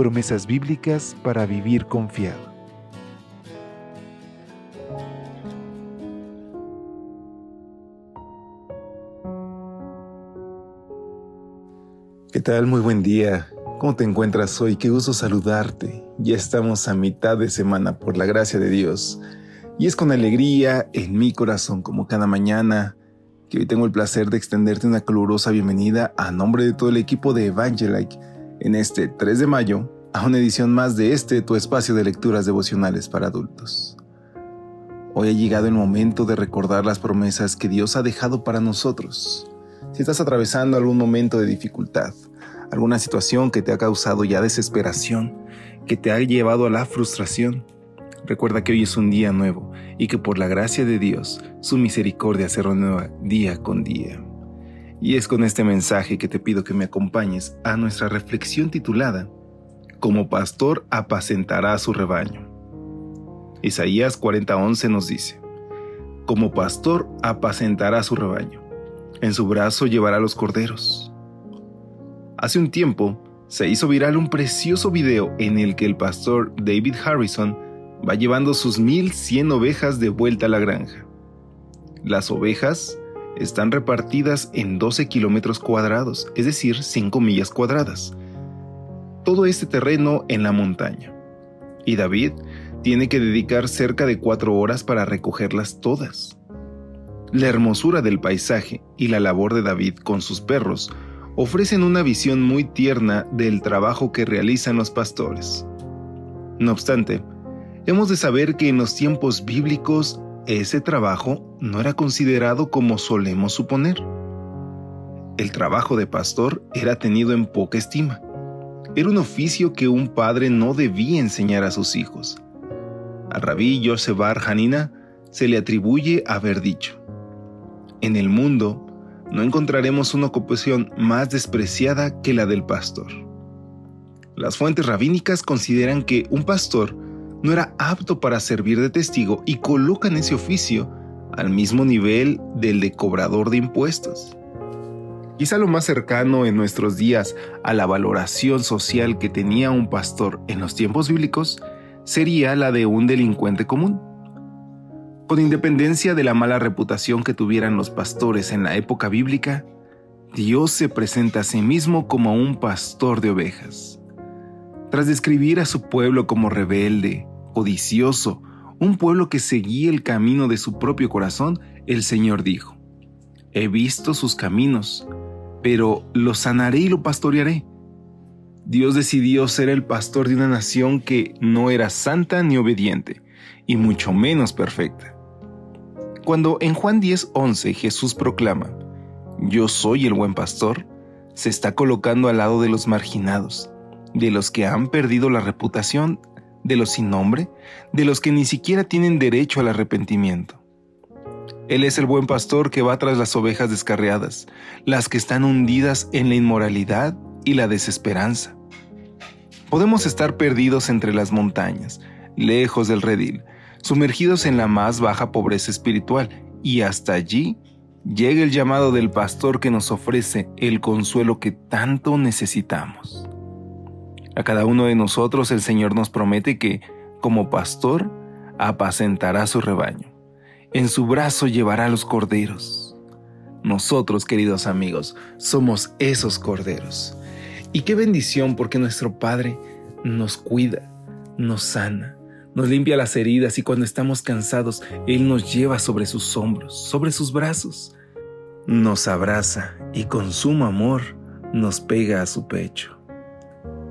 promesas bíblicas para vivir confiado. ¿Qué tal? Muy buen día. ¿Cómo te encuentras hoy? Qué gusto saludarte. Ya estamos a mitad de semana por la gracia de Dios. Y es con alegría en mi corazón, como cada mañana, que hoy tengo el placer de extenderte una calurosa bienvenida a nombre de todo el equipo de Evangelike en este 3 de mayo a una edición más de este tu espacio de lecturas devocionales para adultos. Hoy ha llegado el momento de recordar las promesas que Dios ha dejado para nosotros. Si estás atravesando algún momento de dificultad, alguna situación que te ha causado ya desesperación, que te ha llevado a la frustración, recuerda que hoy es un día nuevo y que por la gracia de Dios su misericordia se renueva día con día. Y es con este mensaje que te pido que me acompañes a nuestra reflexión titulada Como pastor apacentará a su rebaño. Isaías 40:11 nos dice, Como pastor apacentará a su rebaño, en su brazo llevará los corderos. Hace un tiempo se hizo viral un precioso video en el que el pastor David Harrison va llevando sus 1100 ovejas de vuelta a la granja. Las ovejas están repartidas en 12 kilómetros cuadrados, es decir, 5 millas cuadradas. Todo este terreno en la montaña. Y David tiene que dedicar cerca de 4 horas para recogerlas todas. La hermosura del paisaje y la labor de David con sus perros ofrecen una visión muy tierna del trabajo que realizan los pastores. No obstante, hemos de saber que en los tiempos bíblicos ese trabajo no era considerado como solemos suponer. El trabajo de pastor era tenido en poca estima. Era un oficio que un padre no debía enseñar a sus hijos. A rabí Yosef Bar Hanina se le atribuye haber dicho: En el mundo no encontraremos una ocupación más despreciada que la del pastor. Las fuentes rabínicas consideran que un pastor no era apto para servir de testigo y colocan ese oficio al mismo nivel del de cobrador de impuestos. Quizá lo más cercano en nuestros días a la valoración social que tenía un pastor en los tiempos bíblicos sería la de un delincuente común. Con independencia de la mala reputación que tuvieran los pastores en la época bíblica, Dios se presenta a sí mismo como un pastor de ovejas. Tras describir a su pueblo como rebelde, codicioso, un pueblo que seguía el camino de su propio corazón, el Señor dijo, He visto sus caminos, pero lo sanaré y lo pastorearé. Dios decidió ser el pastor de una nación que no era santa ni obediente, y mucho menos perfecta. Cuando en Juan 10:11 Jesús proclama, Yo soy el buen pastor, se está colocando al lado de los marginados, de los que han perdido la reputación de los sin nombre, de los que ni siquiera tienen derecho al arrepentimiento. Él es el buen pastor que va tras las ovejas descarriadas, las que están hundidas en la inmoralidad y la desesperanza. Podemos estar perdidos entre las montañas, lejos del redil, sumergidos en la más baja pobreza espiritual, y hasta allí llega el llamado del pastor que nos ofrece el consuelo que tanto necesitamos. A cada uno de nosotros el Señor nos promete que, como pastor, apacentará su rebaño. En su brazo llevará los corderos. Nosotros, queridos amigos, somos esos corderos. Y qué bendición porque nuestro Padre nos cuida, nos sana, nos limpia las heridas y cuando estamos cansados, Él nos lleva sobre sus hombros, sobre sus brazos. Nos abraza y con sumo amor nos pega a su pecho.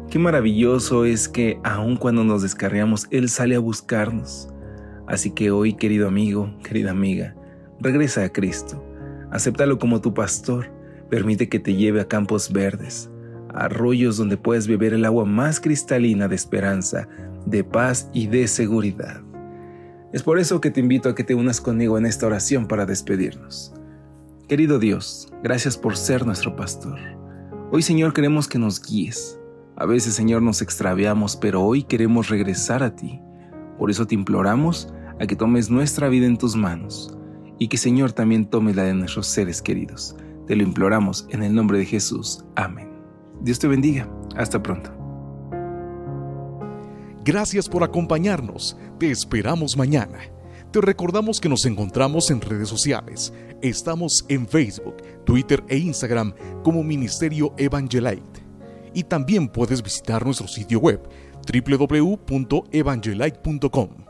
Qué maravilloso es que aun cuando nos descarriamos, Él sale a buscarnos. Así que hoy, querido amigo, querida amiga, regresa a Cristo. Acéptalo como tu pastor. Permite que te lleve a campos verdes, arroyos donde puedes beber el agua más cristalina de esperanza, de paz y de seguridad. Es por eso que te invito a que te unas conmigo en esta oración para despedirnos. Querido Dios, gracias por ser nuestro pastor. Hoy Señor queremos que nos guíes. A veces Señor nos extraviamos, pero hoy queremos regresar a ti. Por eso te imploramos a que tomes nuestra vida en tus manos y que Señor también tome la de nuestros seres queridos. Te lo imploramos en el nombre de Jesús. Amén. Dios te bendiga. Hasta pronto. Gracias por acompañarnos. Te esperamos mañana. Te recordamos que nos encontramos en redes sociales. Estamos en Facebook, Twitter e Instagram como Ministerio Evangelite. Y también puedes visitar nuestro sitio web www.evangelite.com